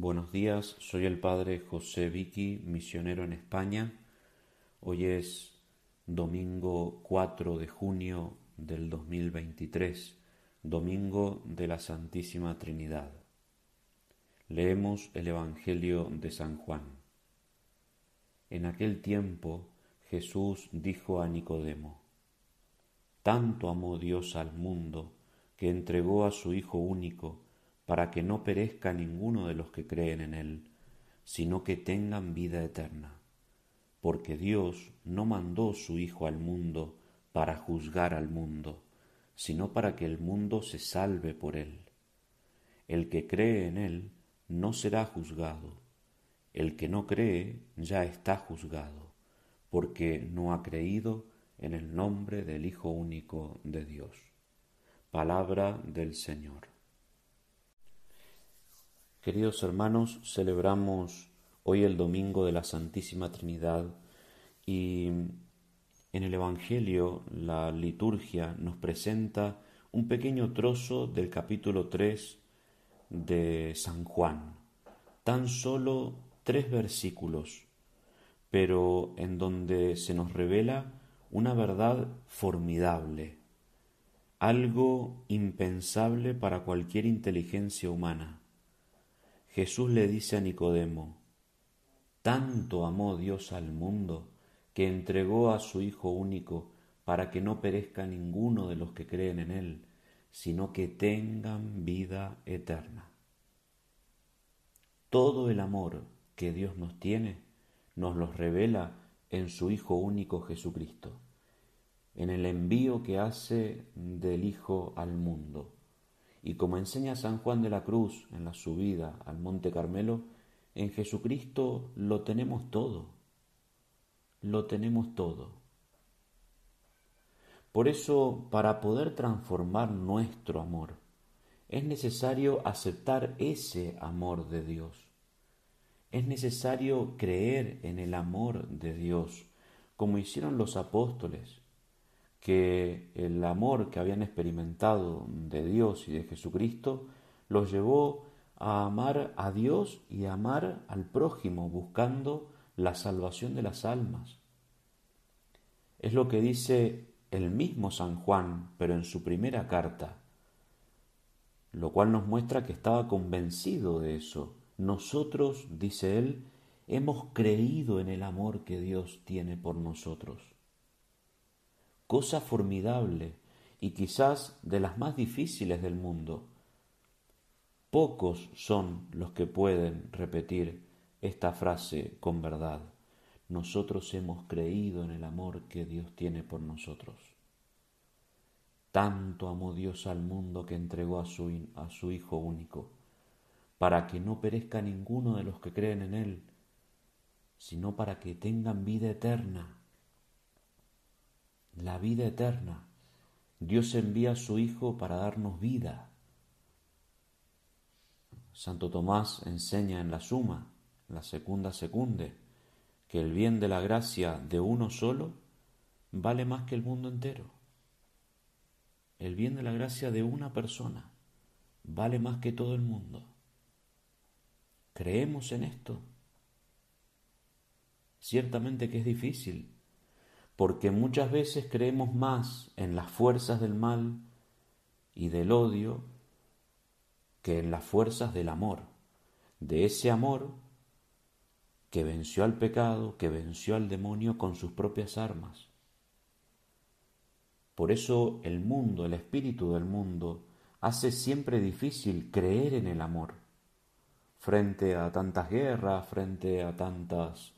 Buenos días, soy el padre José Vicky, misionero en España. Hoy es domingo 4 de junio del 2023, domingo de la Santísima Trinidad. Leemos el Evangelio de San Juan. En aquel tiempo Jesús dijo a Nicodemo, Tanto amó Dios al mundo que entregó a su Hijo único, para que no perezca ninguno de los que creen en Él, sino que tengan vida eterna. Porque Dios no mandó su Hijo al mundo para juzgar al mundo, sino para que el mundo se salve por Él. El que cree en Él no será juzgado, el que no cree ya está juzgado, porque no ha creído en el nombre del Hijo único de Dios. Palabra del Señor. Queridos hermanos, celebramos hoy el domingo de la Santísima Trinidad y en el Evangelio la liturgia nos presenta un pequeño trozo del capítulo 3 de San Juan, tan solo tres versículos, pero en donde se nos revela una verdad formidable, algo impensable para cualquier inteligencia humana Jesús le dice a Nicodemo, tanto amó Dios al mundo que entregó a su Hijo único para que no perezca ninguno de los que creen en Él, sino que tengan vida eterna. Todo el amor que Dios nos tiene nos lo revela en su Hijo único Jesucristo, en el envío que hace del Hijo al mundo y como enseña San Juan de la Cruz en la subida al Monte Carmelo, en Jesucristo lo tenemos todo, lo tenemos todo. Por eso, para poder transformar nuestro amor, es necesario aceptar ese amor de Dios. Es necesario creer en el amor de Dios, como hicieron los apóstoles, que el amor que habían experimentado de Dios y de Jesucristo los llevó a amar a Dios y a amar al prójimo, buscando la salvación de las almas. Es lo que dice el mismo San Juan, pero en su primera carta, lo cual nos muestra que estaba convencido de eso. Nosotros, dice él, hemos creído en el amor que Dios tiene por nosotros cosa formidable y quizás de las más difíciles del mundo. Pocos son los que pueden repetir esta frase con verdad. Nosotros hemos creído en el amor que Dios tiene por nosotros. Tanto amó Dios al mundo que entregó a su, a su Hijo único, para que no perezca ninguno de los que creen en Él, sino para que tengan vida eterna la vida eterna. Dios envía a su Hijo para darnos vida. Santo Tomás enseña en la suma, la segunda secunde, que el bien de la gracia de uno solo vale más que el mundo entero. El bien de la gracia de una persona vale más que todo el mundo. ¿Creemos en esto? Ciertamente que es difícil porque muchas veces creemos más en las fuerzas del mal y del odio que en las fuerzas del amor, de ese amor que venció al pecado, que venció al demonio con sus propias armas. Por eso el mundo, el espíritu del mundo, hace siempre difícil creer en el amor frente a tantas guerras, frente a tantas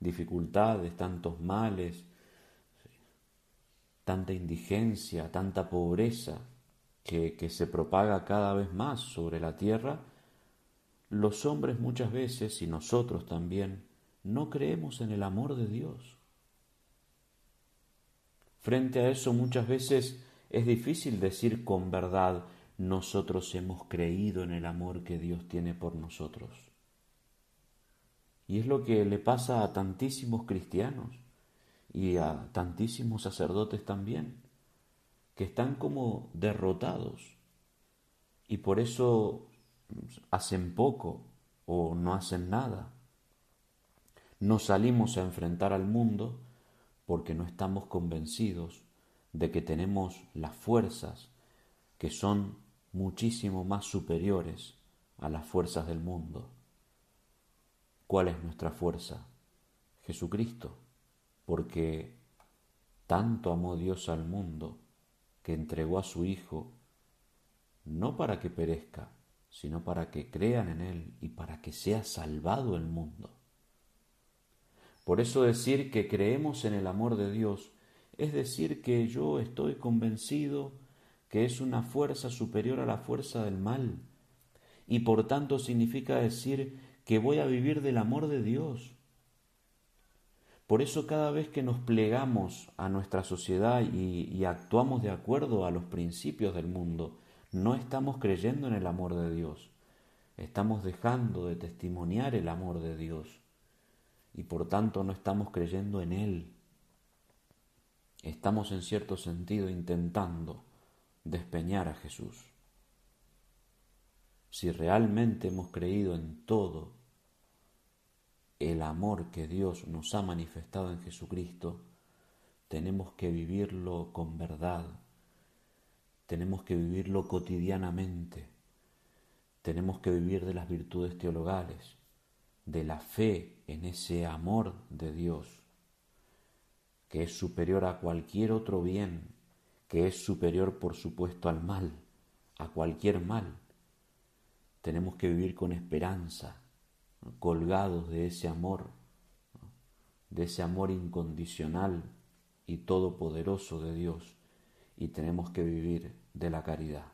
dificultades, tantos males, tanta indigencia, tanta pobreza que, que se propaga cada vez más sobre la tierra, los hombres muchas veces, y nosotros también, no creemos en el amor de Dios. Frente a eso muchas veces es difícil decir con verdad, nosotros hemos creído en el amor que Dios tiene por nosotros. Y es lo que le pasa a tantísimos cristianos y a tantísimos sacerdotes también, que están como derrotados y por eso hacen poco o no hacen nada. No salimos a enfrentar al mundo porque no estamos convencidos de que tenemos las fuerzas que son muchísimo más superiores a las fuerzas del mundo. ¿Cuál es nuestra fuerza? Jesucristo, porque tanto amó Dios al mundo que entregó a su Hijo, no para que perezca, sino para que crean en Él y para que sea salvado el mundo. Por eso decir que creemos en el amor de Dios es decir que yo estoy convencido que es una fuerza superior a la fuerza del mal, y por tanto significa decir que voy a vivir del amor de Dios. Por eso cada vez que nos plegamos a nuestra sociedad y, actuamos de acuerdo a los principios del mundo, no estamos creyendo en el amor de Dios, estamos dejando de testimoniar el amor de Dios y por tanto no estamos creyendo en Él. Estamos en cierto sentido intentando despeñar a Jesús. Si realmente hemos creído en todo el amor que Dios nos ha manifestado en Jesucristo, tenemos que vivirlo con verdad, tenemos que vivirlo cotidianamente, tenemos que vivir de las virtudes teologales, de la fe en ese amor de Dios, que es superior a cualquier otro bien que es superior por supuesto al mal, a cualquier mal. Tenemos que vivir con esperanza, colgados de ese amor, de ese amor incondicional y todopoderoso de Dios, y tenemos que vivir de la caridad.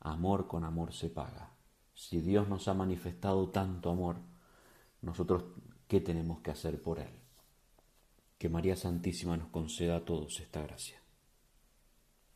Amor con amor se paga. Si Dios nos ha manifestado tanto amor, nosotros, ¿qué tenemos que hacer por Él? Que María Santísima nos conceda a todos esta gracia.